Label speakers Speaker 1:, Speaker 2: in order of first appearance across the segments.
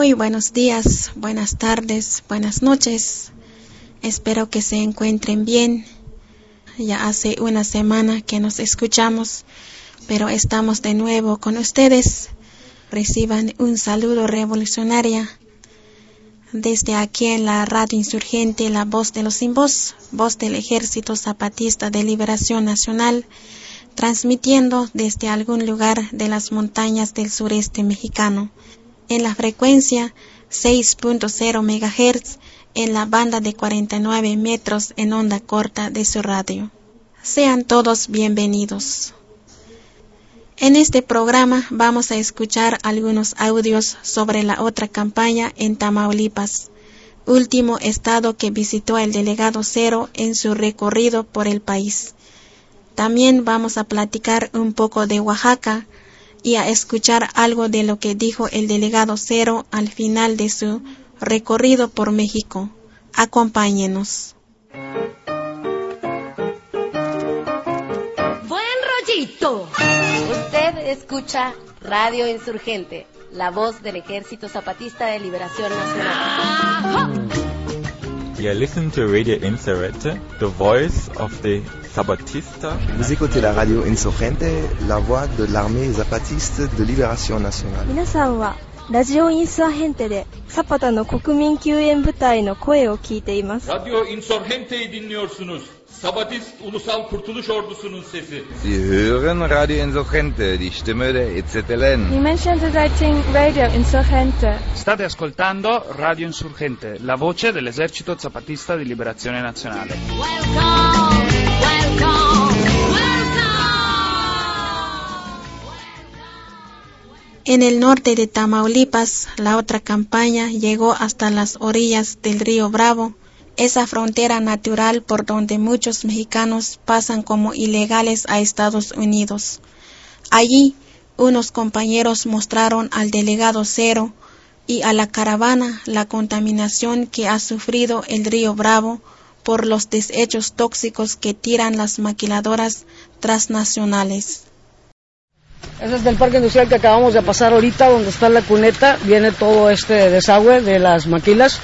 Speaker 1: Muy buenos días, buenas tardes, buenas noches. Espero que se encuentren bien. Ya hace una semana que nos escuchamos, pero estamos de nuevo con ustedes. Reciban un saludo revolucionario desde aquí en la radio insurgente La Voz de los Sin Voz, voz del Ejército Zapatista de Liberación Nacional, transmitiendo desde algún lugar de las montañas del sureste mexicano, en la frecuencia 6.0 MHz en la banda de 49 metros en onda corta de su radio. Sean todos bienvenidos. En este programa vamos a escuchar algunos audios sobre la otra campaña en Tamaulipas, último estado que visitó el delegado Cero en su recorrido por el país. También vamos a platicar un poco de Oaxaca y a escuchar algo de lo que dijo el delegado Cero al final de su recorrido por México. Acompáñenos.
Speaker 2: Buen rollito. Usted escucha Radio Insurgente, la voz del Ejército Zapatista de Liberación Nacional.
Speaker 3: You listen to Radio Insurgente, the voice of the Zapatista.
Speaker 4: Vous écoutez la radio Insurgente, la voix de l'armée zapatiste de libération nationale.
Speaker 5: 皆さんはラジオインサーヘンテでサパタの国民救援部隊の声を聞いています。
Speaker 6: Radyo Insurgente'yi dinliyorsunuz. Sabatist Ulusal Kurtuluş Ordusu'nun sesi.
Speaker 7: Sie hören Radio Insurgente, die Stimme der EZLN.
Speaker 5: Dimension Searching Radio Insurgente.
Speaker 8: State ascoltando Radio Insurgente, la voce dell'esercito zapatista di liberazione nazionale.
Speaker 2: Welcome, welcome,
Speaker 1: En el norte de Tamaulipas, la otra campaña llegó hasta las orillas del río Bravo, esa frontera natural por donde muchos mexicanos pasan como ilegales a Estados Unidos. Allí, unos compañeros mostraron al delegado Cero y a la caravana la contaminación que ha sufrido el río Bravo por los desechos tóxicos que tiran las maquiladoras transnacionales.
Speaker 9: Ese es del parque industrial que acabamos de pasar ahorita, donde está la cuneta, viene todo este desagüe de las maquilas.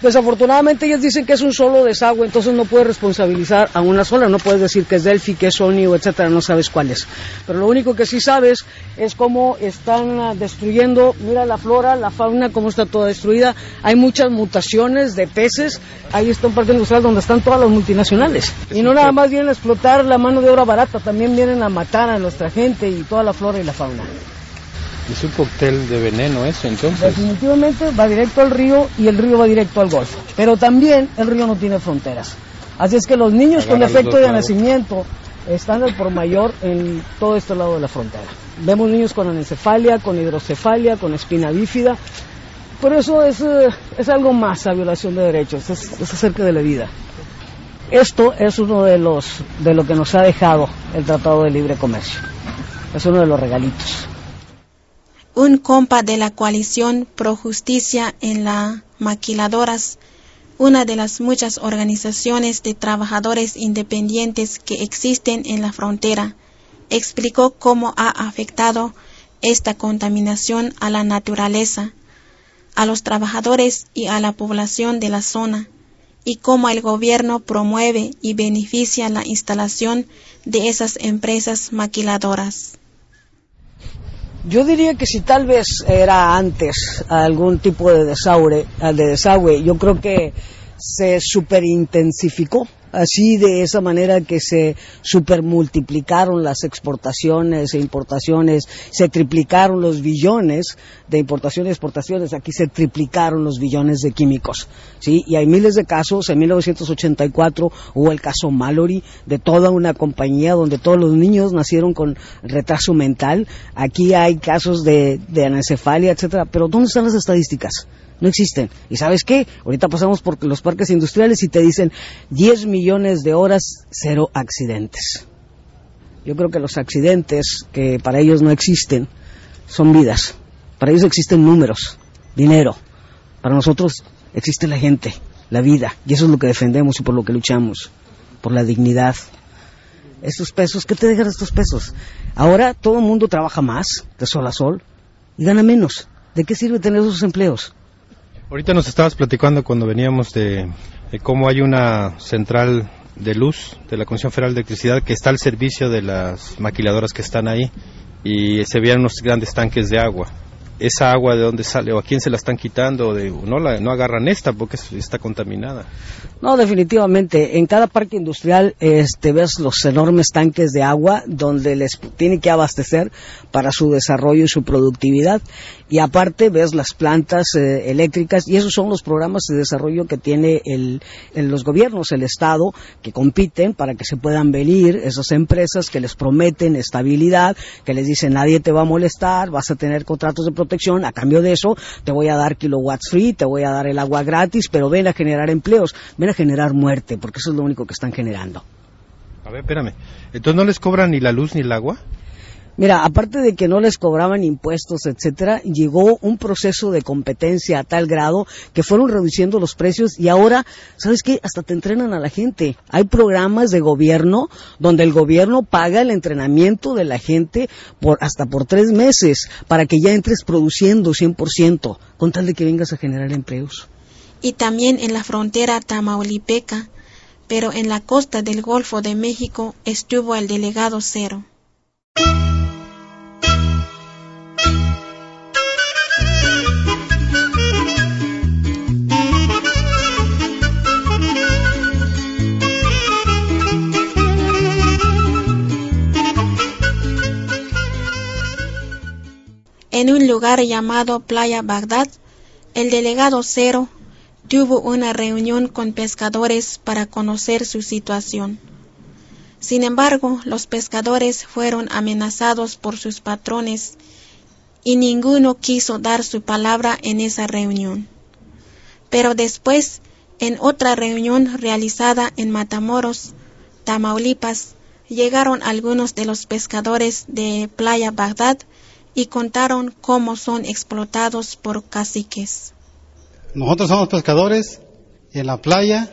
Speaker 9: Desafortunadamente ellos dicen que es un solo desagüe, entonces no puedes responsabilizar a una sola, no puedes decir que es Delphi, que es Sony o etcétera, no sabes cuál es. Pero lo único que sí sabes es cómo están ah, destruyendo, mira la flora, la fauna, cómo está toda destruida. Hay muchas mutaciones de peces, ahí está un parque industrial donde están todas las multinacionales. Y no nada más vienen a explotar la mano de obra barata, también vienen a matar a nuestra gente y toda la flora y la fauna.
Speaker 10: Es un cóctel de veneno eso, entonces.
Speaker 9: Definitivamente va directo al río y el río va directo al Golfo. Pero también el río no tiene fronteras. Así es que los niños con
Speaker 10: Agarra
Speaker 9: defecto de
Speaker 10: lados.
Speaker 9: nacimiento están al por mayor en todo este lado de la frontera. Vemos niños con anencefalia, con hidrocefalia, con espina bífida. Por eso es, eh, es algo más a violación de derechos, es, es acerca de la vida. Esto es uno de los de lo que nos ha dejado el Tratado de Libre Comercio. Es uno de los regalitos.
Speaker 1: Un compa de la coalición Pro Justicia en la Maquiladoras, una de las muchas organizaciones de trabajadores independientes que existen en la frontera, explicó cómo ha afectado esta contaminación a la naturaleza, a los trabajadores y a la población de la zona, y cómo el gobierno promueve y beneficia la instalación de esas empresas maquiladoras.
Speaker 9: Yo diría que si tal vez era antes algún tipo de desagüe, de desagüe yo creo que se superintensificó así de esa manera que se supermultiplicaron las exportaciones e importaciones, se triplicaron los billones de importaciones y exportaciones, aquí se triplicaron los billones de químicos, ¿sí? Y hay miles de casos, en 1984 hubo el caso Mallory de toda una compañía donde todos los niños nacieron con retraso mental, aquí hay casos de, de anencefalia, etcétera, pero ¿dónde están las estadísticas? No existen. ¿Y sabes qué? Ahorita pasamos por los parques industriales y te dicen 10 millones de horas, cero accidentes. Yo creo que los accidentes, que para ellos no existen, son vidas. Para ellos existen números, dinero. Para nosotros existe la gente, la vida. Y eso es lo que defendemos y por lo que luchamos. Por la dignidad. Estos pesos, ¿qué te dejan estos pesos? Ahora todo el mundo trabaja más, de sol a sol, y gana menos. ¿De qué sirve tener esos empleos?
Speaker 10: Ahorita nos estabas platicando cuando veníamos de, cómo hay una central de luz de la Comisión Federal de Electricidad que está al servicio de las maquiladoras que están ahí y se veían unos grandes tanques de agua. ¿Esa agua de dónde sale o a quién se la están quitando? De, no, la, no agarran esta porque está contaminada.
Speaker 9: No, definitivamente. En cada parque industrial este, ves los enormes tanques de agua donde les tiene que abastecer para su desarrollo y su productividad. Y aparte ves las plantas eh, eléctricas y esos son los programas de desarrollo que tiene el, el, los gobiernos, el Estado, que compiten para que se puedan venir esas empresas que les prometen estabilidad, que les dicen nadie te va a molestar, vas a tener contratos de protección, a cambio de eso te voy a dar kilowatts free, te voy a dar el agua gratis, pero ven a generar empleos, ven a generar muerte, porque eso es lo único que están generando.
Speaker 10: A ver, espérame. ¿Entonces no les cobran ni la luz ni el agua?
Speaker 9: Mira, aparte de que no les cobraban impuestos, etcétera, llegó un proceso de competencia a tal grado que fueron reduciendo los precios y ahora, ¿sabes qué? Hasta te entrenan a la gente. Hay programas de gobierno donde el gobierno paga el entrenamiento de la gente por hasta por tres meses para que ya entres produciendo 100%, con tal de que vengas a generar empleos.
Speaker 1: Y también en la frontera tamaulipeca, pero en la costa del Golfo de México estuvo el delegado Cero. En un lugar llamado Playa Bagdad, el delegado Cero tuvo una reunión con pescadores para conocer su situación. Sin embargo, los pescadores fueron amenazados por sus patrones y ninguno quiso dar su palabra en esa reunión. Pero después, en otra reunión realizada en Matamoros, Tamaulipas, llegaron algunos de los pescadores de Playa Bagdad y contaron cómo son explotados por caciques.
Speaker 11: Nosotros somos pescadores y en la playa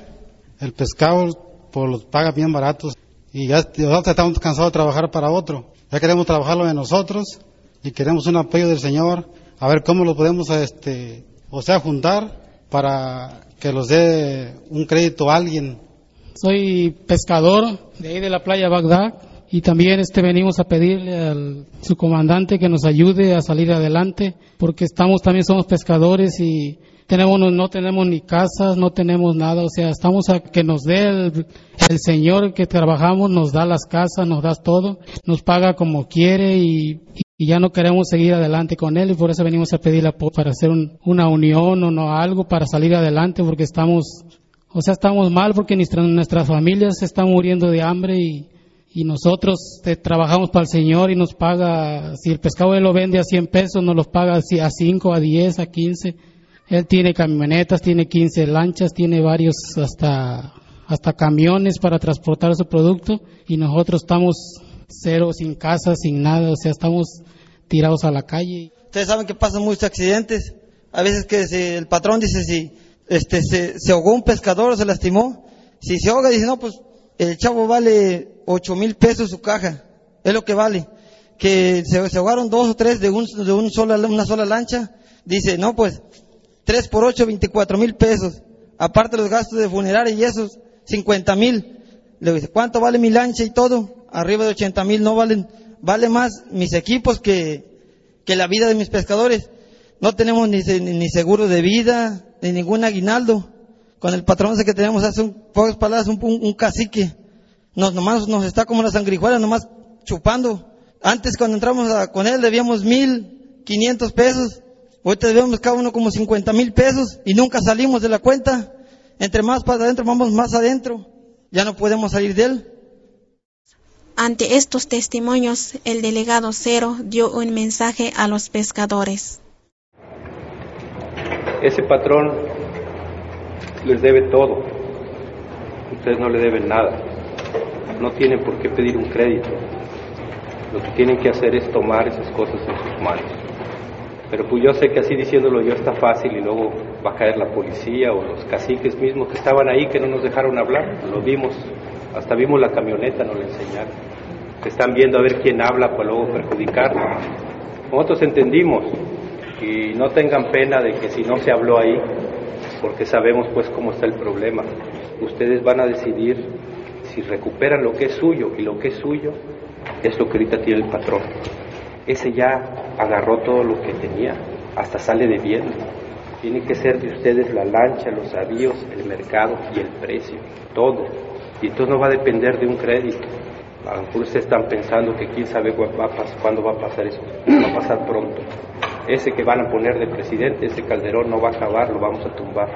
Speaker 11: el pescado por los paga bien baratos y ya nosotros estamos cansados de trabajar para otro. Ya queremos trabajarlo de nosotros y queremos un apoyo del Señor a ver cómo lo podemos este o sea juntar para que los dé un crédito a alguien.
Speaker 12: Soy pescador de ahí de la playa Bagdad y también este venimos a pedirle al su comandante que nos ayude a salir adelante porque estamos también somos pescadores y tenemos no tenemos ni casas no tenemos nada. O sea estamos a que nos dé el, señor que trabajamos nos da las casas nos da todo nos paga como quiere y, ya no queremos seguir adelante con él. Y por eso venimos a pedirle para hacer un, una unión o no algo para salir adelante porque estamos o sea estamos mal porque nuestra, nuestras familias están muriendo de hambre y y nosotros te, trabajamos para el Señor y nos paga, si el pescado él lo vende a 100 pesos, nos los paga a 5, a 10, a 15. Él tiene camionetas, tiene 15 lanchas, tiene varios hasta, hasta camiones para transportar su producto y nosotros estamos cero, sin casa, sin nada, o sea, estamos tirados a la calle.
Speaker 13: Ustedes saben que pasan muchos accidentes. A veces que si el patrón dice si este, se, se ahogó un pescador se lastimó, si se ahoga dice no, pues el chavo vale ocho mil pesos su caja, es lo que vale. Que se, se ahogaron dos o tres de, un, de un sola, una sola lancha, dice, no pues, tres por ocho, veinticuatro mil pesos, aparte los gastos de funeraria y esos, cincuenta mil. Le dice, ¿cuánto vale mi lancha y todo? Arriba de ochenta mil, no valen, vale más mis equipos que, que la vida de mis pescadores. No tenemos ni, ni seguro de vida, ni ningún aguinaldo. Con el patrón ese que tenemos hace un, pocas palabras, un, un, un cacique nos nomás nos está como la sangrijuela, nomás chupando. Antes cuando entramos a, con él debíamos mil quinientos pesos, ahorita debemos cada uno como cincuenta mil pesos y nunca salimos de la cuenta. Entre más para adentro vamos más adentro, ya no podemos salir de él.
Speaker 1: Ante estos testimonios, el delegado Cero dio un mensaje a los pescadores.
Speaker 14: Ese patrón les debe todo. Ustedes no le deben nada no tienen por qué pedir un crédito. Lo que tienen que hacer es tomar esas cosas en sus manos. Pero pues yo sé que así diciéndolo yo está fácil y luego va a caer la policía o los caciques mismos que estaban ahí que no nos dejaron hablar. Lo vimos, hasta vimos la camioneta, nos la enseñaron. Están viendo a ver quién habla para luego perjudicarnos. Nosotros entendimos y no tengan pena de que si no se habló ahí, porque sabemos pues cómo está el problema, ustedes van a decidir si recuperan lo que es suyo y lo que es suyo es lo que ahorita tiene el patrón. Ese ya agarró todo lo que tenía, hasta sale de bien. Tiene que ser de ustedes la lancha, los avíos, el mercado y el precio, todo. Y entonces no va a depender de un crédito. A lo mejor ustedes están pensando que quién sabe va a cuándo va a pasar eso. Va a pasar pronto. Ese que van a poner de presidente, ese Calderón no va a acabar, lo vamos a tumbar.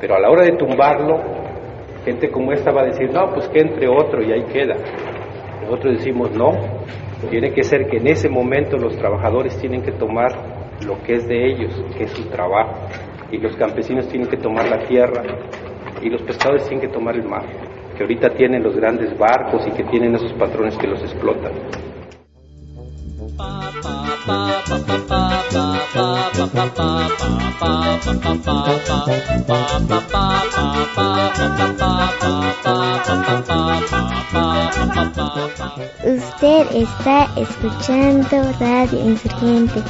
Speaker 14: Pero a la hora de tumbarlo, gente como esta va a decir, no, pues que entre otro y ahí queda. Nosotros decimos, no, tiene que ser que en ese momento los trabajadores tienen que tomar lo que es de ellos, que es su trabajo, y los campesinos tienen que tomar la tierra, y los pescadores tienen que tomar el mar, que ahorita tienen los grandes barcos y que tienen esos patrones que los explotan.
Speaker 15: Usted está escuchando Radio Insurgente.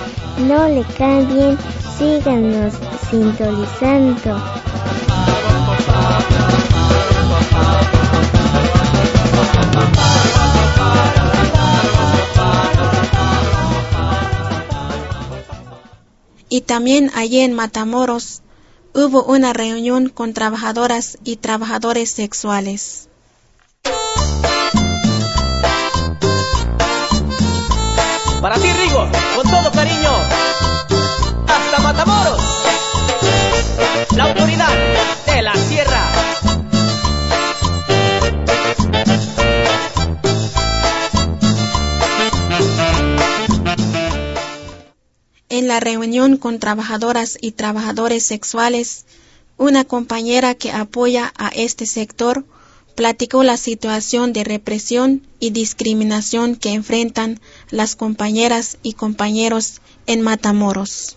Speaker 15: No le cambien, síganos sintonizando.
Speaker 1: Y también allí en Matamoros hubo una reunión con trabajadoras y trabajadores sexuales.
Speaker 16: Para ti, Rigo, con todo cariño,
Speaker 1: En la reunión con trabajadoras y trabajadores sexuales, una compañera que apoya a este sector platicó la situación de represión y discriminación que enfrentan las compañeras y compañeros en Matamoros.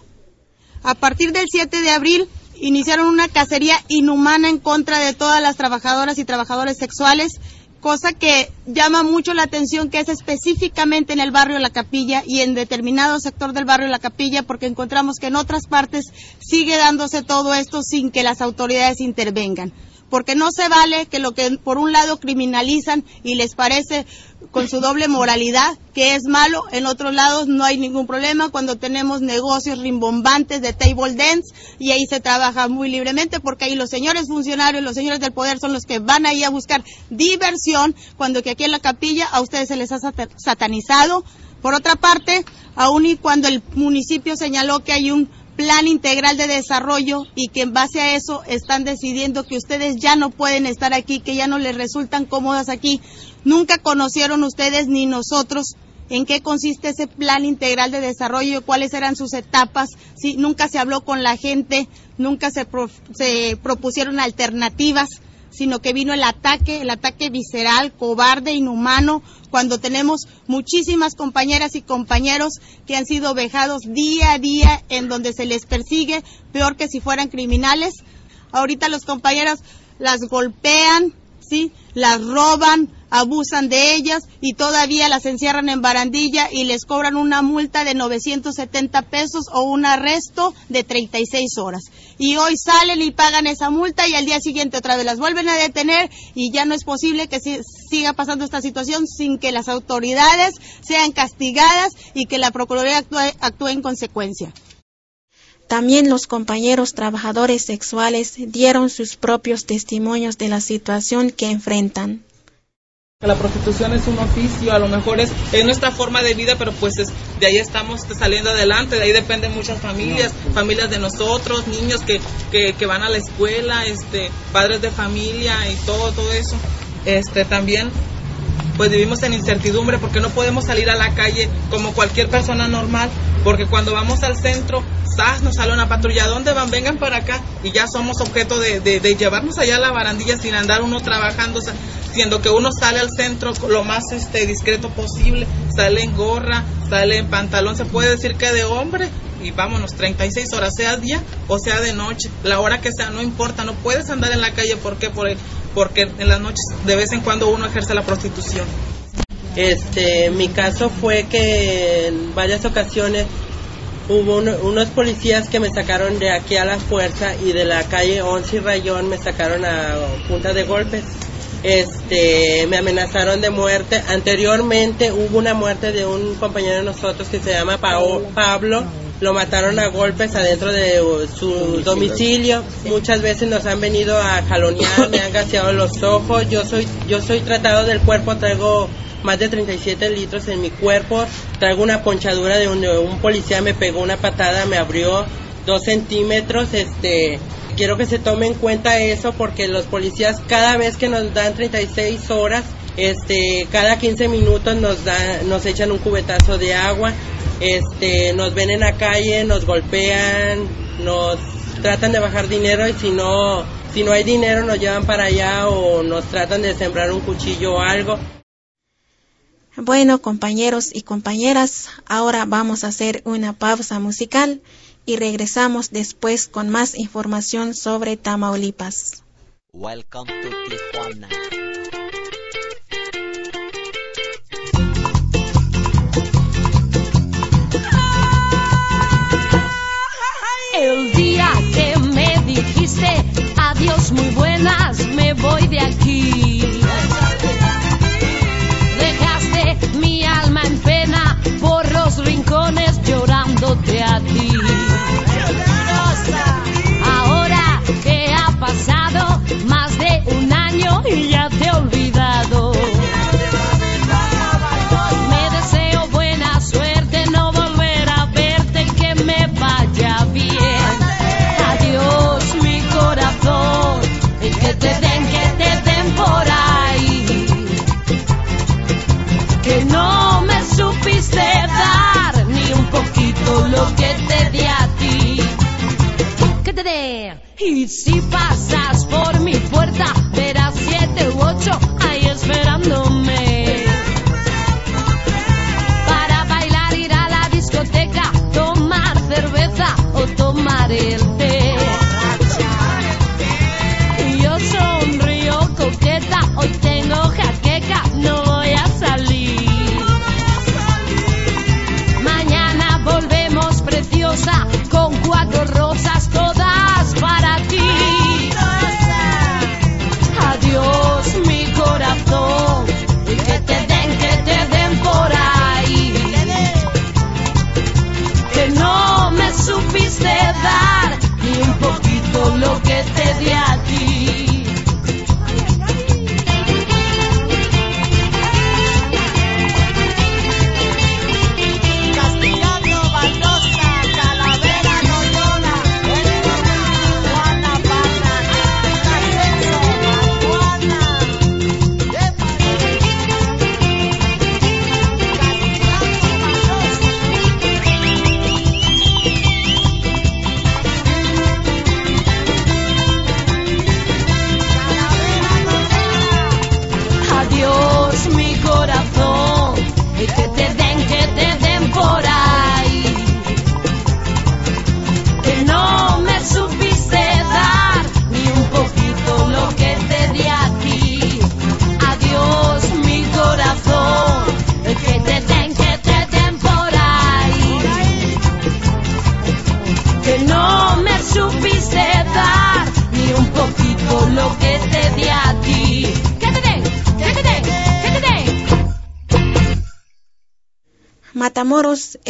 Speaker 17: A partir del 7 de abril iniciaron una cacería inhumana en contra de todas las trabajadoras y trabajadores sexuales cosa que llama mucho la atención que es específicamente en el barrio La Capilla y en determinado sector del barrio La Capilla porque encontramos que en otras partes sigue dándose todo esto sin que las autoridades intervengan. Porque no se vale que lo que por un lado criminalizan y les parece con su doble moralidad que es malo, en otros lados no hay ningún problema cuando tenemos negocios rimbombantes de table dance y ahí se trabaja muy libremente porque ahí los señores funcionarios, los señores del poder son los que van ahí a buscar diversión cuando que aquí en la capilla a ustedes se les ha satanizado. Por otra parte, aún y cuando el municipio señaló que hay un plan integral de desarrollo y que en base a eso están decidiendo que ustedes ya no pueden estar aquí, que ya no les resultan cómodas aquí. Nunca conocieron ustedes ni nosotros en qué consiste ese plan integral de desarrollo, cuáles eran sus etapas, si nunca se habló con la gente, nunca se, se propusieron alternativas sino que vino el ataque, el ataque visceral, cobarde, inhumano, cuando tenemos muchísimas compañeras y compañeros que han sido vejados día a día en donde se les persigue, peor que si fueran criminales. Ahorita los compañeros las golpean, ¿sí? Las roban, abusan de ellas y todavía las encierran en barandilla y les cobran una multa de 970 pesos o un arresto de 36 horas. Y hoy salen y pagan esa multa y al día siguiente otra vez las vuelven a detener y ya no es posible que siga pasando esta situación sin que las autoridades sean castigadas y que la Procuraduría actúe, actúe en consecuencia.
Speaker 1: También los compañeros trabajadores sexuales dieron sus propios testimonios de la situación que enfrentan.
Speaker 18: La prostitución es un oficio, a lo mejor es, nuestra forma de vida, pero pues de ahí estamos saliendo adelante, de ahí dependen muchas familias, familias de nosotros, niños que, que, que, van a la escuela, este, padres de familia y todo, todo eso. Este, también pues vivimos en incertidumbre porque no podemos salir a la calle como cualquier persona normal, porque cuando vamos al centro, ¡zas! nos sale una patrulla, ¿dónde van? Vengan para acá y ya somos objeto de, de, llevarnos allá a la barandilla sin andar uno trabajando, siendo que uno sale al centro lo más este, discreto posible, sale en gorra, sale en pantalón, se puede decir que de hombre, y vámonos, 36 horas, sea día o sea de noche, la hora que sea, no importa, no puedes andar en la calle, ¿por qué? Por porque en las noches de vez en cuando uno ejerce la prostitución.
Speaker 19: Este, mi caso fue que en varias ocasiones hubo uno- unos policías que me sacaron de aquí a la fuerza y de la calle 11 y Rayón me sacaron a punta de golpes. Este, me amenazaron de muerte. Anteriormente hubo una muerte de un compañero de nosotros que se llama Pablo. Lo mataron a golpes adentro de uh, su domicilio. Muchas veces nos han venido a jalonear, me han gaseado los ojos. Yo soy, yo soy tratado del cuerpo, traigo más de 37 litros en mi cuerpo. Traigo una ponchadura de un, un policía me pegó una patada, me abrió dos centímetros. Este, quiero que se tome en cuenta eso porque los policías cada vez que nos dan 36 horas, este, cada 15 minutos nos dan, nos echan un cubetazo de agua. Este, nos ven en la calle, nos golpean, nos tratan de bajar dinero y si no, si no hay dinero nos llevan para allá o nos tratan de sembrar un cuchillo o algo.
Speaker 1: Bueno, compañeros y compañeras, ahora vamos a hacer una pausa musical y regresamos después con más información sobre Tamaulipas.
Speaker 16: Welcome to Tijuana.
Speaker 20: De aquí.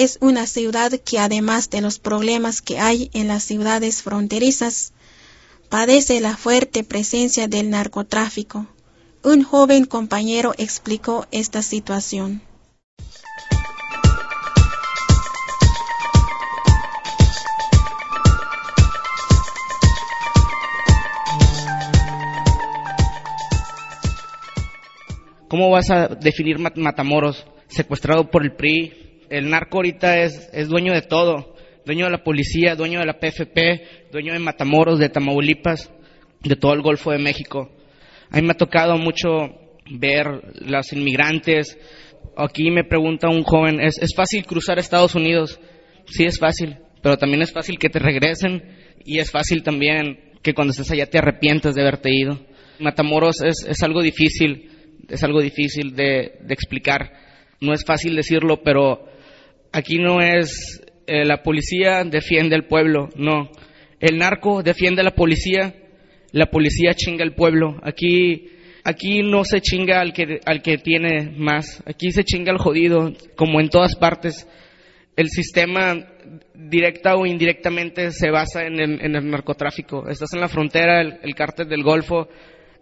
Speaker 1: Es una ciudad que además de los problemas que hay en las ciudades fronterizas, padece la fuerte presencia del narcotráfico. Un joven compañero explicó esta situación.
Speaker 21: ¿Cómo vas a definir Mat- Matamoros? Secuestrado por el PRI. El narco ahorita es, es dueño de todo. Dueño de la policía, dueño de la PFP, dueño de Matamoros, de Tamaulipas, de todo el Golfo de México. A mí me ha tocado mucho ver los inmigrantes. Aquí me pregunta un joven, ¿es, es fácil cruzar Estados Unidos? Sí es fácil, pero también es fácil que te regresen y es fácil también que cuando estés allá te arrepientas de haberte ido. Matamoros es, es algo difícil, es algo difícil de, de explicar. No es fácil decirlo, pero aquí no es eh, la policía defiende al pueblo. No, el narco defiende a la policía, la policía chinga al pueblo. Aquí, aquí no se chinga al que, al que tiene más, aquí se chinga al jodido, como en todas partes. El sistema directa o indirectamente se basa en el, en el narcotráfico. Estás en la frontera, el, el cártel del Golfo,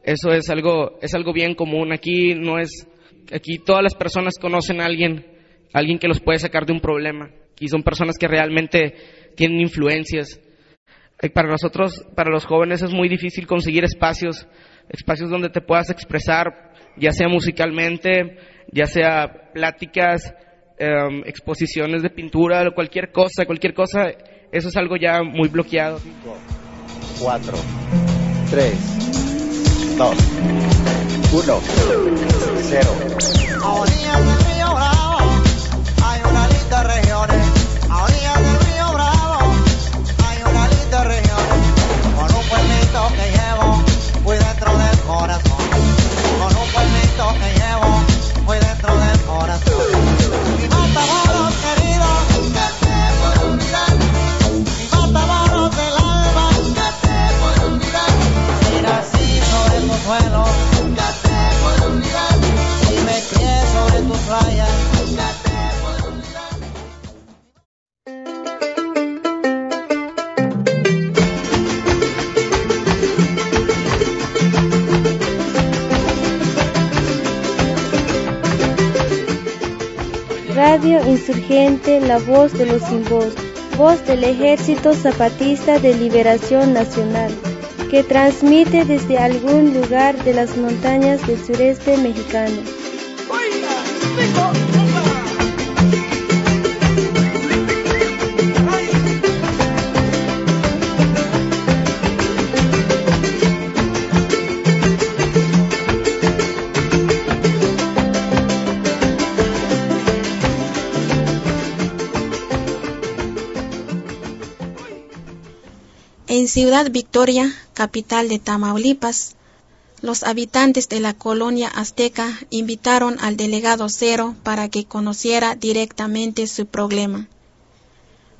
Speaker 21: eso es algo, es algo bien común. Aquí no es, aquí todas las personas conocen a alguien, alguien que los puede sacar de un problema. Aquí son personas que realmente tienen influencias. Eh, Para nosotros, para los jóvenes es muy difícil conseguir espacios, espacios donde te puedas expresar, ya sea musicalmente, ya sea pláticas, em, exposiciones de pintura, cualquier cosa, cualquier cosa, eso es algo ya muy bloqueado.
Speaker 22: 4, 3, 2, 1, 0.
Speaker 15: Radio Insurgente, la voz de los sin voz, voz del Ejército Zapatista de Liberación Nacional, que transmite desde algún lugar de las montañas del sureste mexicano.
Speaker 1: Ciudad Victoria, capital de Tamaulipas, los habitantes de la colonia azteca invitaron al delegado Cero para que conociera directamente su problema.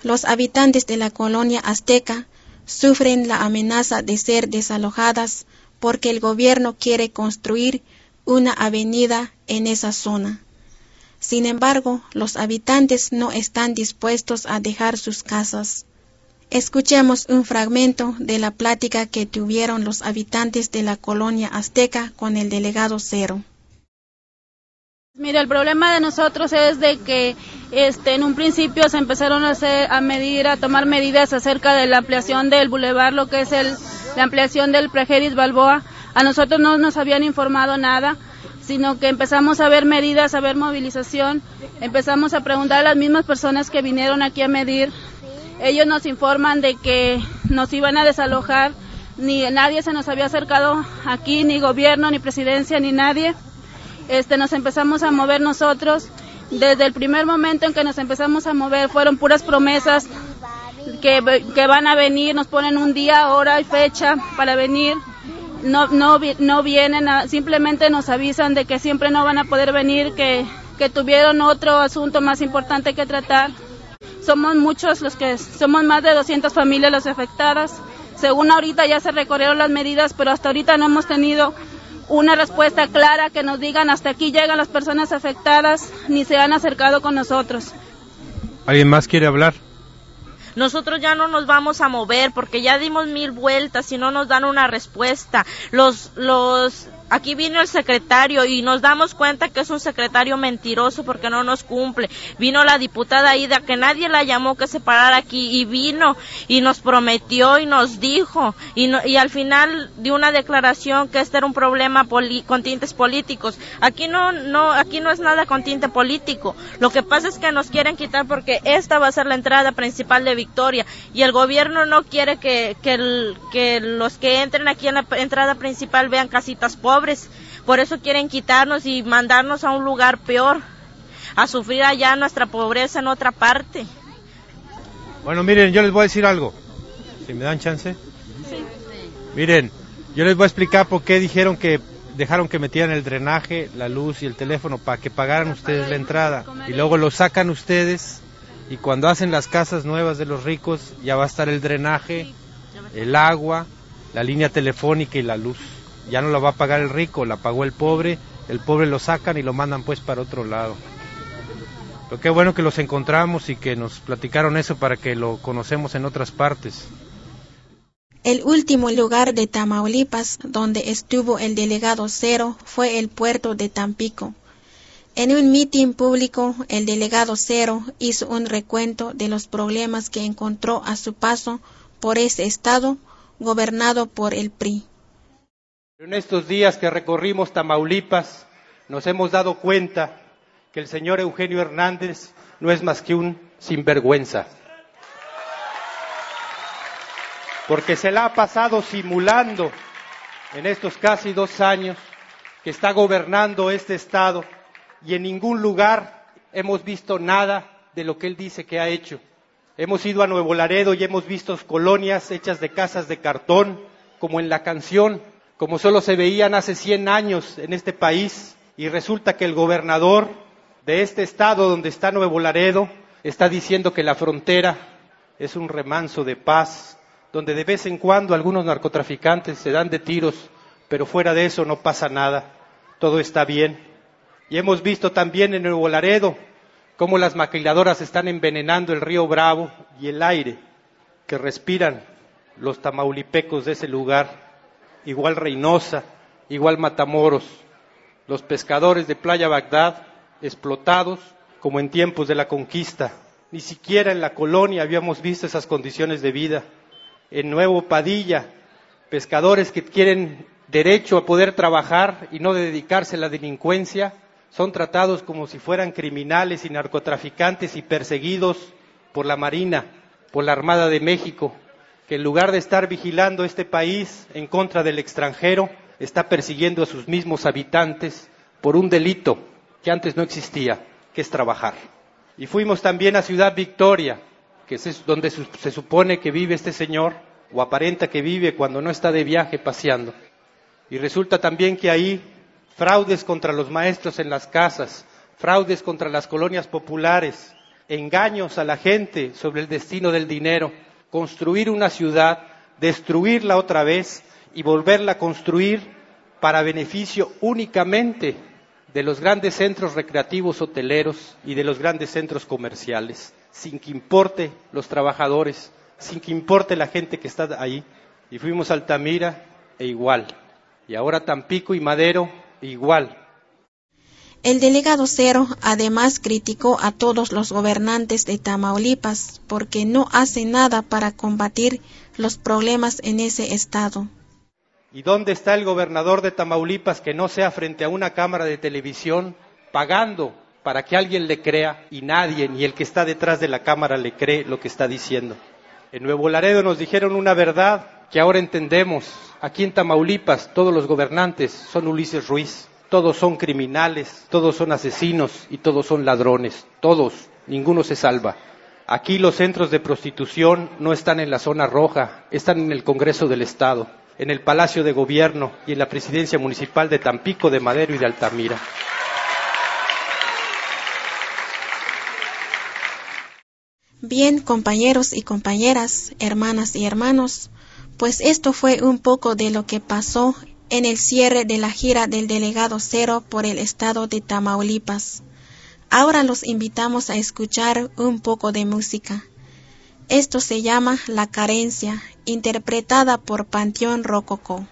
Speaker 1: Los habitantes de la colonia azteca sufren la amenaza de ser desalojadas porque el gobierno quiere construir una avenida en esa zona. Sin embargo, los habitantes no están dispuestos a dejar sus casas. Escuchemos un fragmento de la plática que tuvieron los habitantes de la colonia azteca con el delegado Cero.
Speaker 23: Mira, el problema de nosotros es de que este, en un principio se empezaron a, hacer, a medir, a tomar medidas acerca de la ampliación del bulevar, lo que es el, la ampliación del Prejeris Balboa. A nosotros no nos habían informado nada, sino que empezamos a ver medidas, a ver movilización, empezamos a preguntar a las mismas personas que vinieron aquí a medir. Ellos nos informan de que nos iban a desalojar, ni nadie se nos había acercado aquí, ni gobierno, ni presidencia, ni nadie este, nos empezamos a mover nosotros. Desde el primer momento en que nos empezamos a mover fueron puras promesas que, que van a venir, nos ponen un día, hora y fecha para venir. No, no, no vienen, simplemente nos avisan de que siempre no van a poder venir, que, que tuvieron otro asunto más importante que tratar. Somos muchos los que, somos más de 200 familias las afectadas. Según ahorita ya se recorrieron las medidas, pero hasta ahorita no hemos tenido una respuesta clara que nos digan hasta aquí llegan las personas afectadas, ni se han acercado con nosotros.
Speaker 10: ¿Alguien más quiere hablar?
Speaker 24: Nosotros ya no nos vamos a mover porque ya dimos mil vueltas y no nos dan una respuesta. Los, los, aquí vino el secretario y nos damos cuenta que es un secretario mentiroso porque no nos cumple. Vino la diputada Ida que nadie la llamó que se parara aquí y vino y nos prometió y nos dijo y, no- y al final dio una declaración que este era un problema poli- con tintes políticos. Aquí no, no, aquí no es nada con tinte político. Lo que pasa es que nos quieren quitar porque esta va a ser la entrada principal de Victoria y el gobierno no quiere que, que, que los que entren aquí en la entrada principal vean casitas pobres. Por eso quieren quitarnos y mandarnos a un lugar peor, a sufrir allá nuestra pobreza en otra parte.
Speaker 10: Bueno, miren, yo les voy a decir algo. Si me dan chance. Miren, yo les voy a explicar por qué dijeron que dejaron que metieran el drenaje, la luz y el teléfono para que pagaran ustedes la entrada y luego lo sacan ustedes y cuando hacen las casas nuevas de los ricos ya va a estar el drenaje, el agua, la línea telefónica y la luz. Ya no la va a pagar el rico, la pagó el pobre, el pobre lo sacan y lo mandan pues para otro lado. Pero qué bueno que los encontramos y que nos platicaron eso para que lo conocemos en otras partes.
Speaker 1: El último lugar de Tamaulipas donde estuvo el delegado Cero fue el puerto de Tampico. En un mitin público, el delegado Cero hizo un recuento de los problemas que encontró a su paso por ese estado gobernado por el PRI.
Speaker 14: En estos días que recorrimos Tamaulipas, nos hemos dado cuenta que el señor Eugenio Hernández no es más que un sinvergüenza. Porque se la ha pasado simulando en estos casi dos años que está gobernando este Estado y en ningún lugar hemos visto nada de lo que él dice que ha hecho. Hemos ido a Nuevo Laredo y hemos visto colonias hechas de casas de cartón, como en la canción, como solo se veían hace 100 años en este país, y resulta que el gobernador de este estado donde está Nuevo Laredo está diciendo que la frontera es un remanso de paz, donde de vez en cuando algunos narcotraficantes se dan de tiros, pero fuera de eso no pasa nada, todo está bien. Y hemos visto también en Nuevo Laredo cómo las maquiladoras están envenenando el río Bravo y el aire que respiran los tamaulipecos de ese lugar, igual Reynosa, igual Matamoros, los pescadores de Playa Bagdad explotados como en tiempos de la conquista. Ni siquiera en la colonia habíamos visto esas condiciones de vida. En Nuevo Padilla, pescadores que quieren derecho a poder trabajar y no dedicarse a la delincuencia, son tratados como si fueran criminales y narcotraficantes y perseguidos por la Marina, por la Armada de México, que en lugar de estar vigilando este país en contra del extranjero, está persiguiendo a sus mismos habitantes por un delito que antes no existía, que es trabajar. Y fuimos también a Ciudad Victoria, que es donde se supone que vive este señor, o aparenta que vive cuando no está de viaje paseando. Y resulta también que ahí fraudes contra los maestros en las casas, fraudes contra las colonias populares, engaños a la gente sobre el destino del dinero, construir una ciudad, destruirla otra vez y volverla a construir para beneficio únicamente de los grandes centros recreativos hoteleros y de los grandes centros comerciales, sin que importe los trabajadores, sin que importe la gente que está ahí. Y fuimos a Altamira e igual. Y ahora Tampico y Madero igual.
Speaker 1: El delegado Cero además criticó a todos los gobernantes de Tamaulipas porque no hace nada para combatir los problemas en ese estado.
Speaker 14: ¿Y dónde está el gobernador de Tamaulipas que no sea frente a una cámara de televisión pagando para que alguien le crea y nadie, ni el que está detrás de la cámara, le cree lo que está diciendo? En Nuevo Laredo nos dijeron una verdad que ahora entendemos. Aquí en Tamaulipas todos los gobernantes son Ulises Ruiz, todos son criminales, todos son asesinos y todos son ladrones, todos, ninguno se salva. Aquí los centros de prostitución no están en la zona roja, están en el Congreso del Estado, en el Palacio de Gobierno y en la Presidencia Municipal de Tampico, de Madero y de Altamira.
Speaker 1: Bien, compañeros y compañeras, hermanas y hermanos, pues esto fue un poco de lo que pasó en el cierre de la gira del delegado Cero por el estado de Tamaulipas. Ahora los invitamos a escuchar un poco de música. Esto se llama La Carencia, interpretada por Panteón Rococó.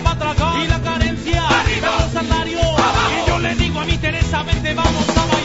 Speaker 25: Para tragar. Y la carencia. Arriba los salarios. Abajo. Y yo le digo a mi Teresa vente vamos a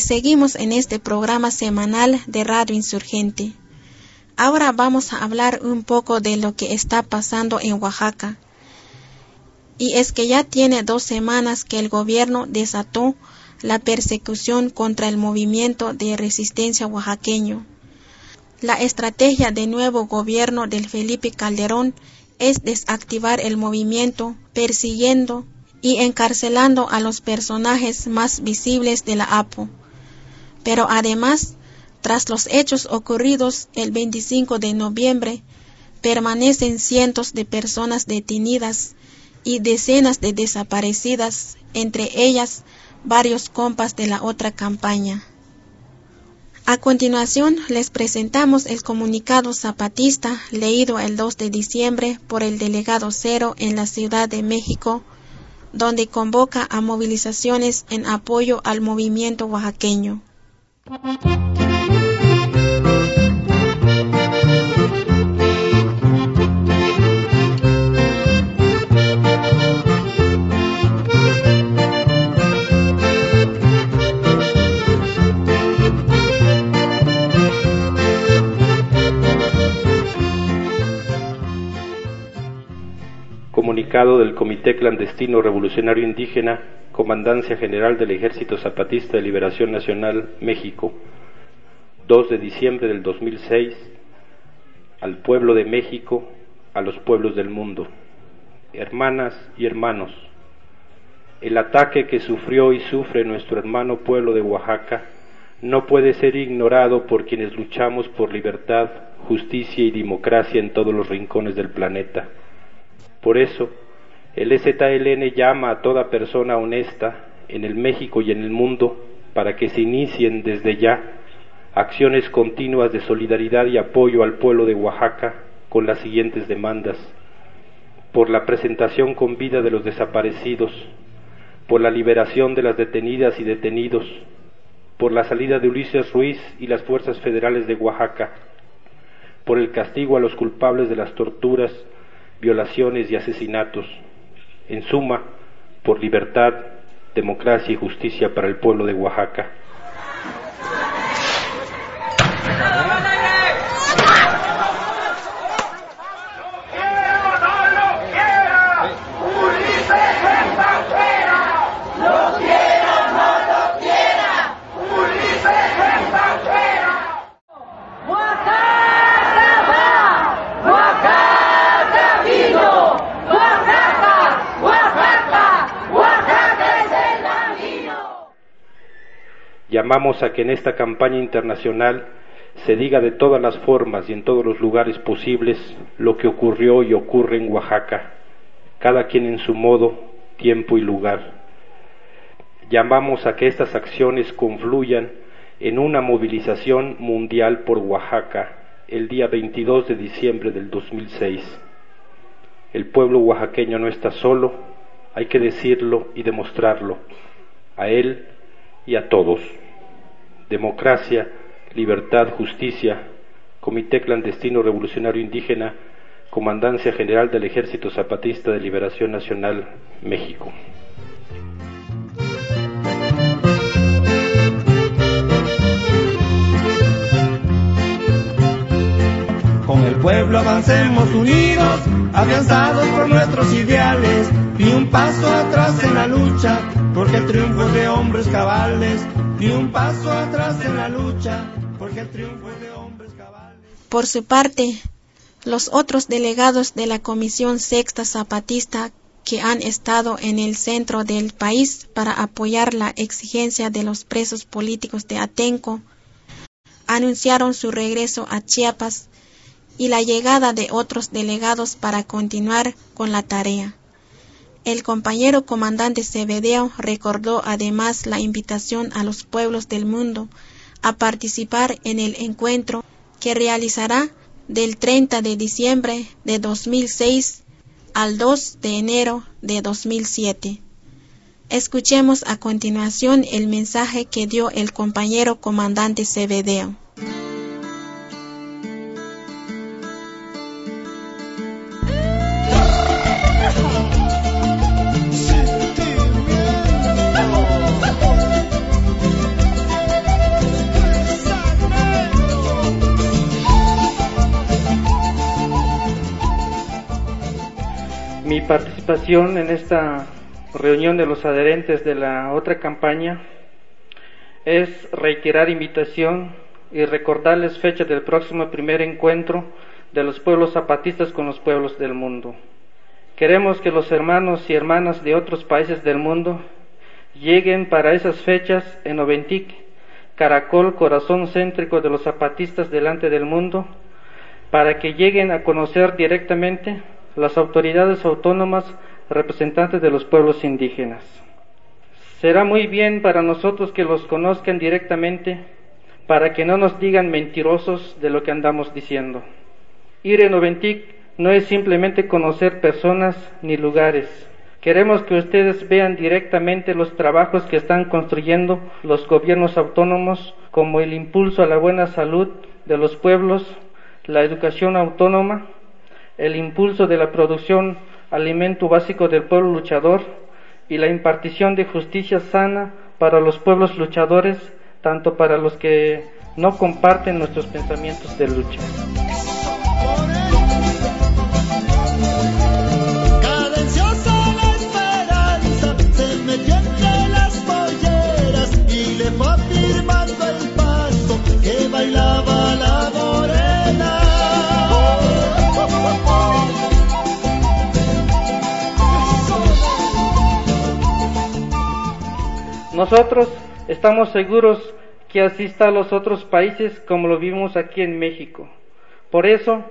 Speaker 1: Seguimos en este programa semanal de Radio Insurgente. Ahora vamos a hablar un poco de lo que está pasando en Oaxaca. Y es que ya tiene dos semanas que el gobierno desató la persecución contra el movimiento de resistencia oaxaqueño. La estrategia del nuevo gobierno del Felipe Calderón es desactivar el movimiento, persiguiendo y encarcelando a los personajes más visibles de la APO. Pero además, tras los hechos ocurridos el 25 de noviembre, permanecen cientos de personas detenidas y decenas de desaparecidas, entre ellas varios compas de la otra campaña. A continuación les presentamos el comunicado zapatista leído el 2 de diciembre por el delegado Cero en la Ciudad de México, donde convoca a movilizaciones en apoyo al movimiento oaxaqueño.
Speaker 14: Comunicado del Comité Clandestino Revolucionario Indígena, Comandancia General del Ejército Zapatista de Liberación Nacional, México, 2 de diciembre del 2006, al pueblo de México, a los pueblos del mundo. Hermanas y hermanos, el ataque que sufrió y sufre nuestro hermano pueblo de Oaxaca no puede ser ignorado por quienes luchamos por libertad, justicia y democracia en todos los rincones del planeta. Por eso, el EZLN llama a toda persona honesta en el México y en el mundo para que se inicien desde ya acciones continuas de solidaridad y apoyo al pueblo de Oaxaca con las siguientes demandas. Por la presentación con vida de los desaparecidos, por la liberación de las detenidas y detenidos, por la salida de Ulises Ruiz y las fuerzas federales de Oaxaca, por el castigo a los culpables de las torturas, violaciones y asesinatos, en suma, por libertad, democracia y justicia para el pueblo de Oaxaca. Llamamos a que en esta campaña internacional se diga de todas las formas y en todos los lugares posibles lo que ocurrió y ocurre en Oaxaca, cada quien en su modo, tiempo y lugar. Llamamos a que estas acciones confluyan en una movilización mundial por Oaxaca el día 22 de diciembre del 2006. El pueblo oaxaqueño no está solo, hay que decirlo y demostrarlo, a él y a todos. Democracia, libertad, justicia, Comité Clandestino Revolucionario Indígena, Comandancia General del Ejército Zapatista de Liberación Nacional, México.
Speaker 25: Con el pueblo avancemos unidos, afianzados por nuestros ideales, ni un paso atrás en la lucha, porque el triunfo de hombres cabales, un paso atrás en la lucha, el triunfo hombres.
Speaker 1: Por su parte, los otros delegados de la Comisión Sexta Zapatista que han estado en el centro del país para apoyar la exigencia de los presos políticos de Atenco, anunciaron su regreso a Chiapas y la llegada de otros delegados para continuar con la tarea. El compañero comandante Cebedeo recordó además la invitación a los pueblos del mundo a participar en el encuentro que realizará del 30 de diciembre de 2006 al 2 de enero de 2007. Escuchemos a continuación el mensaje que dio el compañero comandante Cebedeo.
Speaker 26: Mi participación en esta reunión de los adherentes de la otra campaña es reiterar invitación y recordarles fecha del próximo primer encuentro de los pueblos zapatistas con los pueblos del mundo. Queremos que los hermanos y hermanas de otros países del mundo lleguen para esas fechas en Oventic, caracol, corazón céntrico de los zapatistas delante del mundo, para que lleguen a conocer directamente las autoridades autónomas representantes de los pueblos indígenas. Será muy bien para nosotros que los conozcan directamente para que no nos digan mentirosos de lo que andamos diciendo. Ir en Oventic no es simplemente conocer personas ni lugares. Queremos que ustedes vean directamente los trabajos que están construyendo los gobiernos autónomos, como el impulso a la buena salud de los pueblos, la educación autónoma, el impulso de la producción alimento básico del pueblo luchador y la impartición de justicia sana para los pueblos luchadores, tanto para los que no comparten nuestros pensamientos de lucha. Nosotros estamos seguros que así está a los otros países como lo vimos aquí en México. Por eso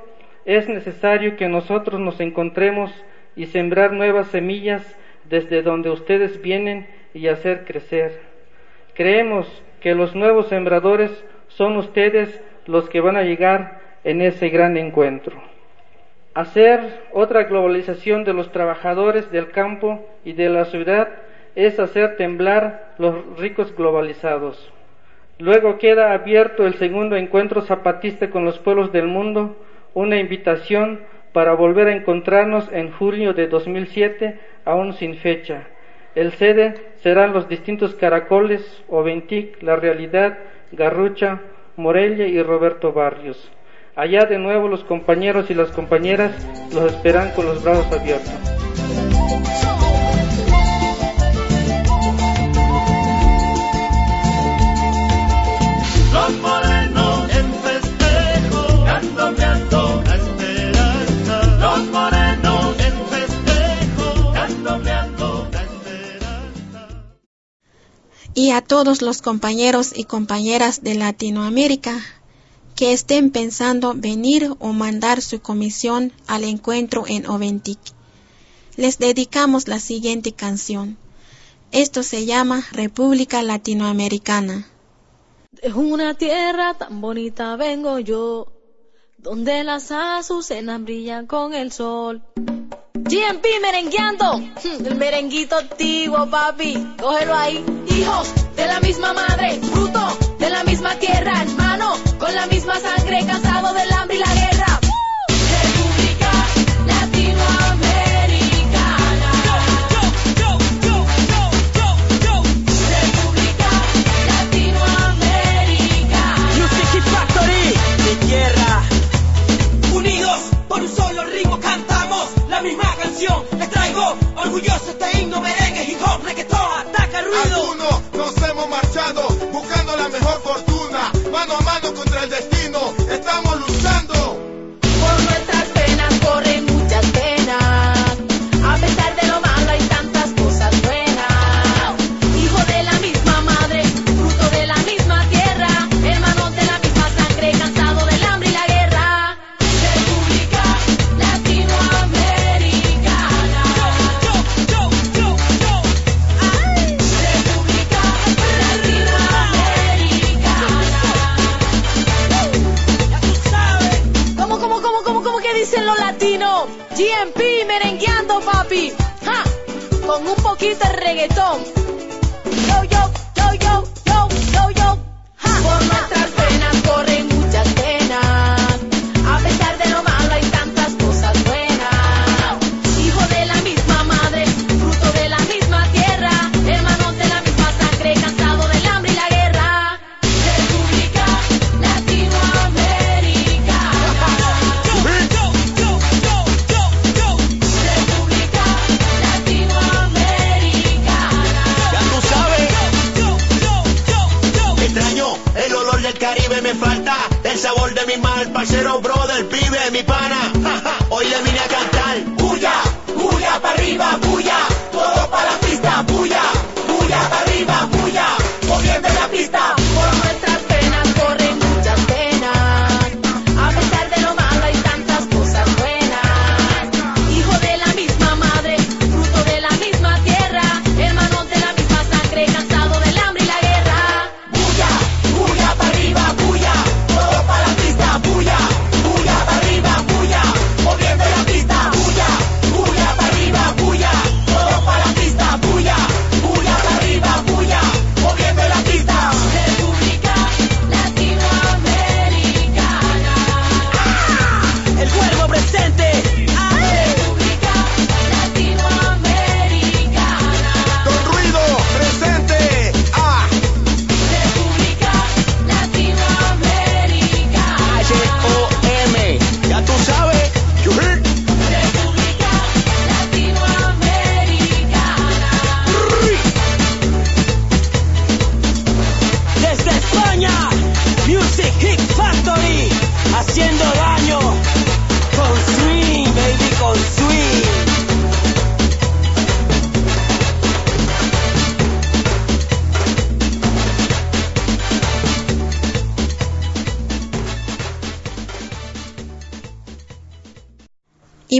Speaker 26: es necesario que nosotros nos encontremos y sembrar nuevas semillas desde donde ustedes vienen y hacer crecer. Creemos que los nuevos sembradores son ustedes los que van a llegar en ese gran encuentro. Hacer otra globalización de los trabajadores del campo y de la ciudad es hacer temblar los ricos globalizados. Luego queda abierto el segundo encuentro zapatista con los pueblos del mundo, una invitación para volver a encontrarnos en julio de 2007, aún sin fecha. El sede serán los distintos caracoles, Oventic, La Realidad, Garrucha, Morelia y Roberto Barrios. Allá de nuevo los compañeros y las compañeras los esperan con los brazos abiertos.
Speaker 1: Y a todos los compañeros y compañeras de Latinoamérica que estén pensando venir o mandar su comisión al encuentro en Oventic. Les dedicamos la siguiente canción. Esto se llama República Latinoamericana.
Speaker 27: De una tierra tan bonita vengo yo, donde las azucenas brillan con el sol. GMP merengueando, Hmm, el merenguito antiguo, papi, cógelo ahí. Hijos de la misma madre, fruto de la misma tierra, hermano, con la misma sangre, cansado del hambre y la guerra.
Speaker 28: Orgulloso este himno, merengue, hip hop, reggaetón, ataca ruido.
Speaker 20: Algunos nos hemos marchado buscando la mejor fortuna, mano a mano contra el destino.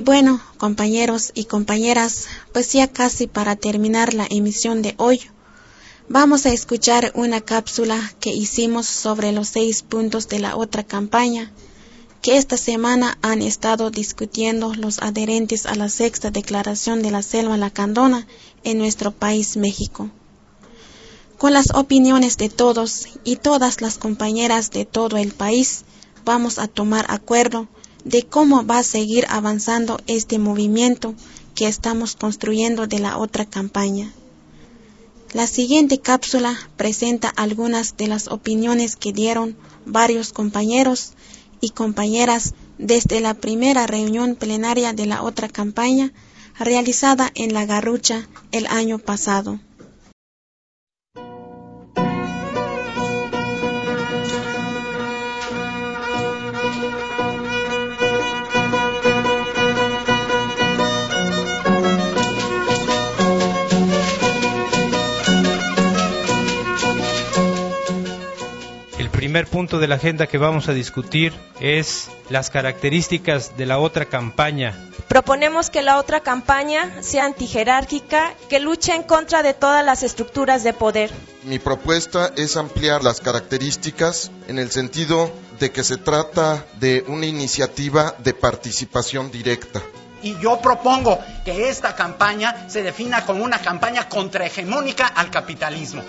Speaker 1: Bueno, compañeros y compañeras, pues ya casi para terminar la emisión de hoy, vamos a escuchar una cápsula que hicimos sobre los seis puntos de la otra campaña que esta semana han estado discutiendo los adherentes a la sexta declaración de la selva lacandona en nuestro país México. Con las opiniones de todos y todas las compañeras de todo el país, vamos a tomar acuerdo de cómo va a seguir avanzando este movimiento que estamos construyendo de la otra campaña. La siguiente cápsula presenta algunas de las opiniones que dieron varios compañeros y compañeras desde la primera reunión plenaria de la otra campaña realizada en La Garrucha el año pasado.
Speaker 14: Primer punto de la agenda que vamos a discutir es las características de la otra campaña.
Speaker 29: Proponemos que la otra campaña sea antijerárquica, que luche en contra de todas las estructuras de poder.
Speaker 30: Mi propuesta es ampliar las características en el sentido de que se trata de una iniciativa de participación directa.
Speaker 31: Y yo propongo que esta campaña se defina como una campaña contrahegemónica al capitalismo.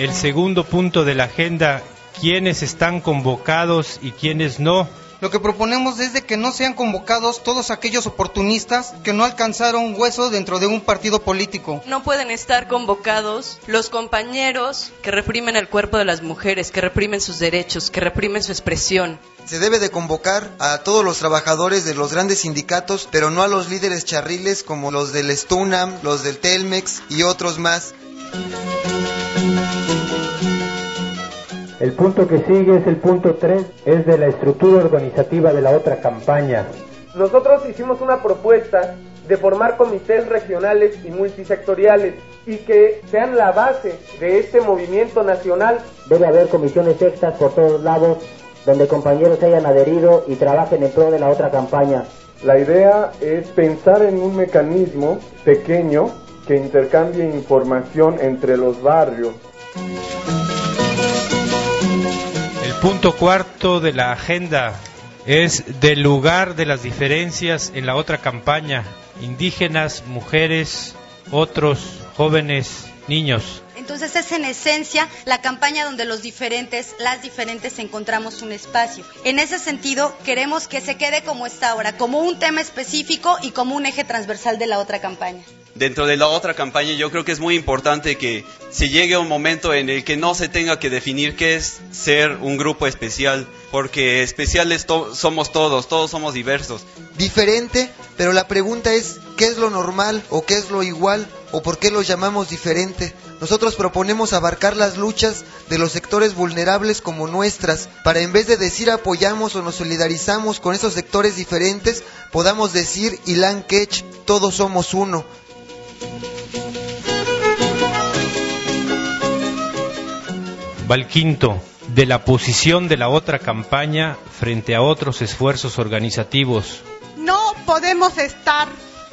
Speaker 14: El segundo punto de la agenda, quiénes están convocados y quiénes no.
Speaker 32: Lo que proponemos es de que no sean convocados todos aquellos oportunistas que no alcanzaron hueso dentro de un partido político.
Speaker 33: No pueden estar convocados los compañeros que reprimen el cuerpo de las mujeres, que reprimen sus derechos, que reprimen su expresión.
Speaker 34: Se debe de convocar a todos los trabajadores de los grandes sindicatos, pero no a los líderes charriles como los del Stunam, los del Telmex y otros más.
Speaker 35: El punto que sigue es el punto 3, es de la estructura organizativa de la otra campaña.
Speaker 36: Nosotros hicimos una propuesta de formar comités regionales y multisectoriales y que sean la base de este movimiento nacional.
Speaker 35: Debe haber comisiones extras por todos lados donde compañeros hayan adherido y trabajen en pro de la otra campaña.
Speaker 37: La idea es pensar en un mecanismo pequeño que intercambie información entre los barrios.
Speaker 14: El punto cuarto de la agenda es del lugar de las diferencias en la otra campaña. Indígenas, mujeres, otros, jóvenes, niños.
Speaker 38: Entonces es en esencia la campaña donde los diferentes, las diferentes encontramos un espacio. En ese sentido, queremos que se quede como está ahora, como un tema específico y como un eje transversal de la otra campaña.
Speaker 39: Dentro de la otra campaña yo creo que es muy importante que se llegue a un momento en el que no se tenga que definir qué es ser un grupo especial, porque especiales to somos todos, todos somos diversos.
Speaker 34: Diferente, pero la pregunta es, ¿qué es lo normal o qué es lo igual o por qué lo llamamos diferente? Nosotros proponemos abarcar las luchas de los sectores vulnerables como nuestras, para en vez de decir apoyamos o nos solidarizamos con esos sectores diferentes, podamos decir Ilan Kech, todos somos uno.
Speaker 14: Va el quinto, de la posición de la otra campaña frente a otros esfuerzos organizativos.
Speaker 10: No podemos estar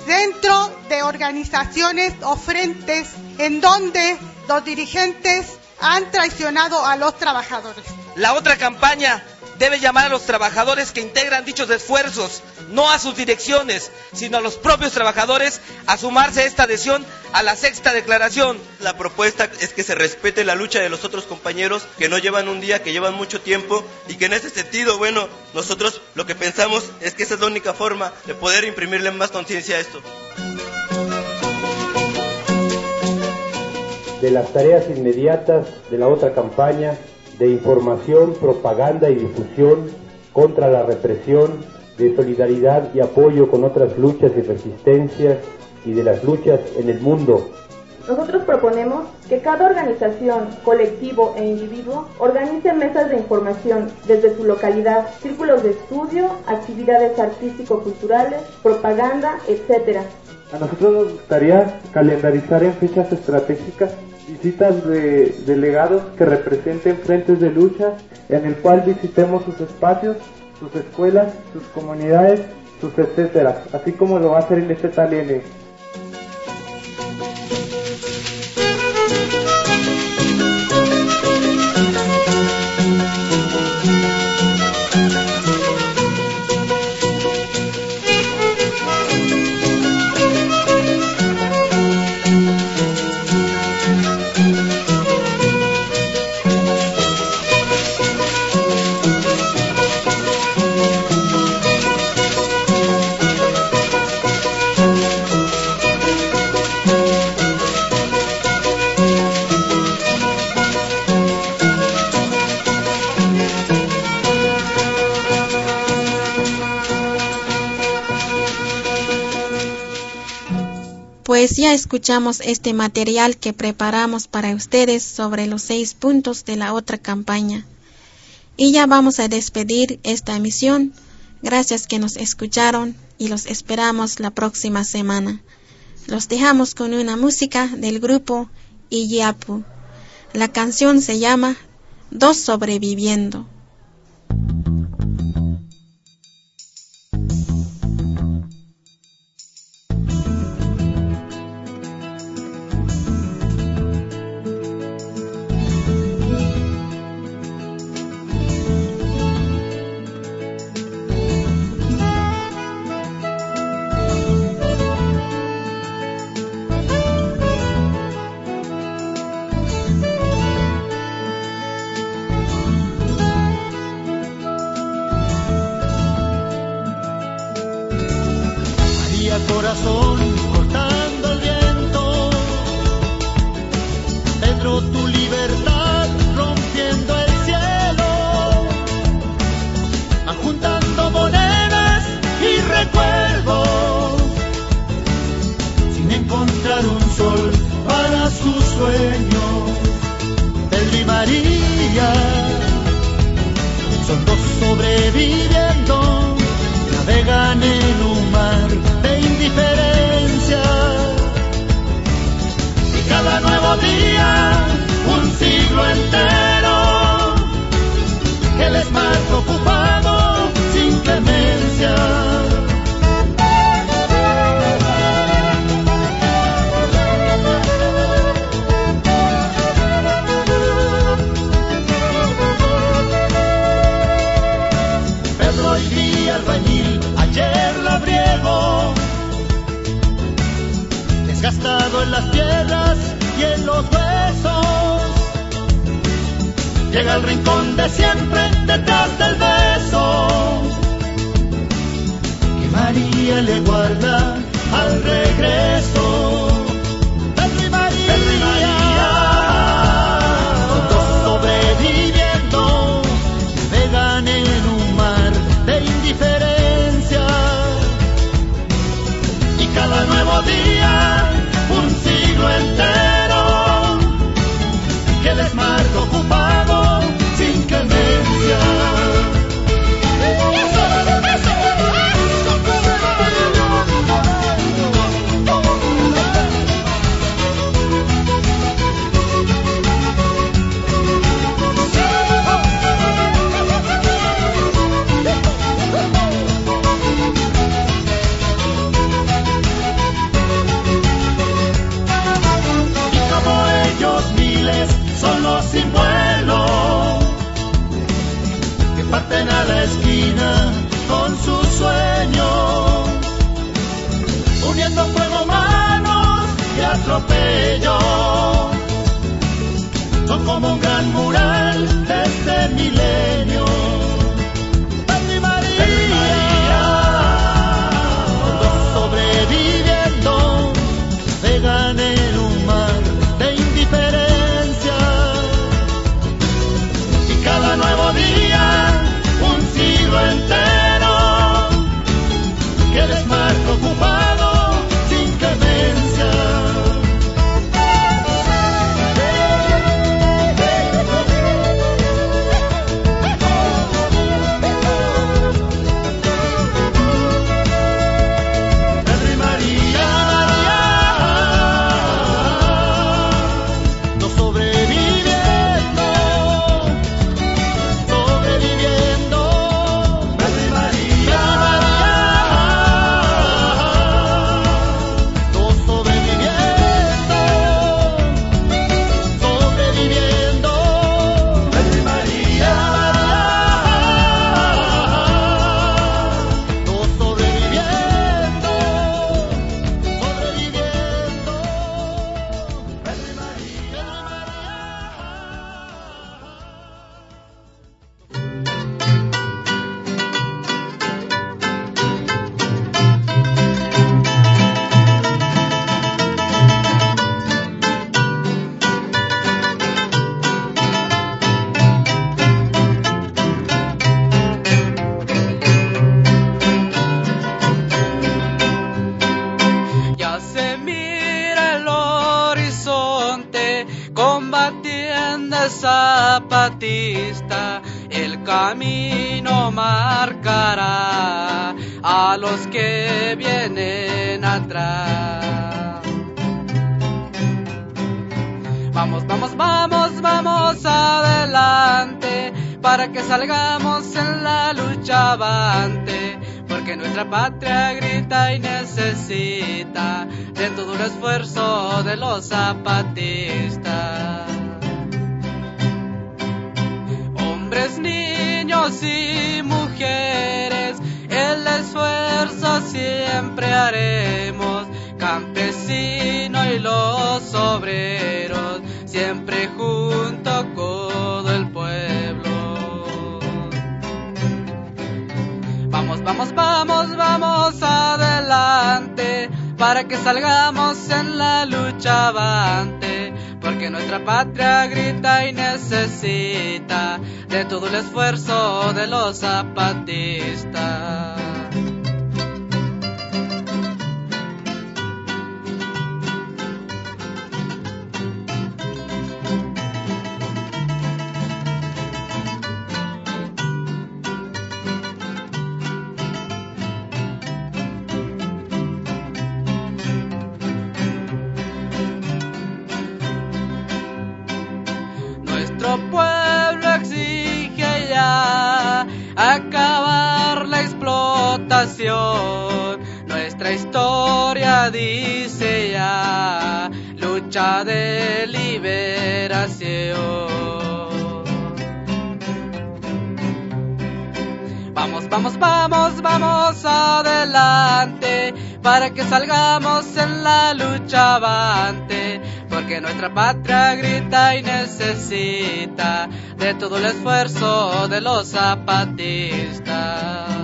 Speaker 10: dentro de organizaciones o frentes en donde los dirigentes han traicionado a los trabajadores.
Speaker 40: La otra campaña debe llamar a los trabajadores que integran dichos esfuerzos, no a sus direcciones, sino a los propios trabajadores a sumarse a esta adhesión a la sexta declaración.
Speaker 39: La propuesta es que se respete la lucha de los otros compañeros que no llevan un día, que llevan mucho tiempo y que en ese sentido, bueno, nosotros lo que pensamos es que esa es la única forma de poder imprimirle más conciencia a esto.
Speaker 35: De las tareas inmediatas de la otra campaña de información, propaganda y difusión contra la represión, de solidaridad y apoyo con otras luchas y resistencias y de las luchas en el mundo.
Speaker 41: Nosotros proponemos que cada organización, colectivo e individuo organice mesas de información desde su localidad, círculos de estudio, actividades artístico-culturales, propaganda, etc.
Speaker 37: A nosotros nos gustaría calendarizar en fechas estratégicas visitas de delegados que representen frentes de lucha en el cual visitemos sus espacios, sus escuelas, sus comunidades, sus etcétera, así como lo va a hacer el FTLN.
Speaker 1: Ya escuchamos este material que preparamos para ustedes sobre los seis puntos de la otra campaña. Y ya vamos a despedir esta emisión. Gracias que nos escucharon y los esperamos la próxima semana. Los dejamos con una música del grupo Iyapu. La canción se llama dos sobreviviendo.
Speaker 42: Cortando el viento, Pedro tu libertad rompiendo el cielo, juntando monedas y recuerdos, sin encontrar un sol para sus sueños. Pedro y María son dos sobreviviendo navegan en un un siglo entero, que les marca ocupado sin clemencia. Pedro y Día albañil, ayer labriego, desgastado en las piedras y en los huesos. Llega al rincón de siempre detrás del beso que María le guarda al regreso.
Speaker 43: Salgamos en la lucha avante, porque nuestra patria grita y necesita de todo el esfuerzo de los zapatistas. Hombres, niños y mujeres, el esfuerzo siempre haremos, campesino y los obreros, siempre junto Vamos, vamos, vamos, adelante, para que salgamos en la lucha avante, porque nuestra patria grita y necesita de todo el esfuerzo de los zapatistas. Ya lucha de liberación. Vamos, vamos, vamos, vamos adelante para que salgamos en la lucha avante, porque nuestra patria grita y necesita de todo el esfuerzo de los zapatistas.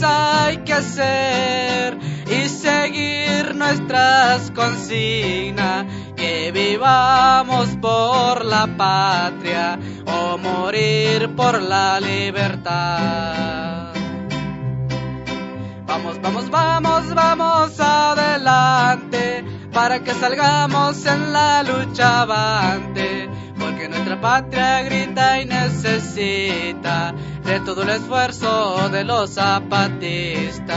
Speaker 43: Hay que ser y seguir nuestras consignas, que vivamos por la patria o morir por la libertad. Vamos, vamos, vamos, vamos adelante para que salgamos en la lucha avante, porque nuestra patria grita y necesita de todo el esfuerzo de los zapatistas.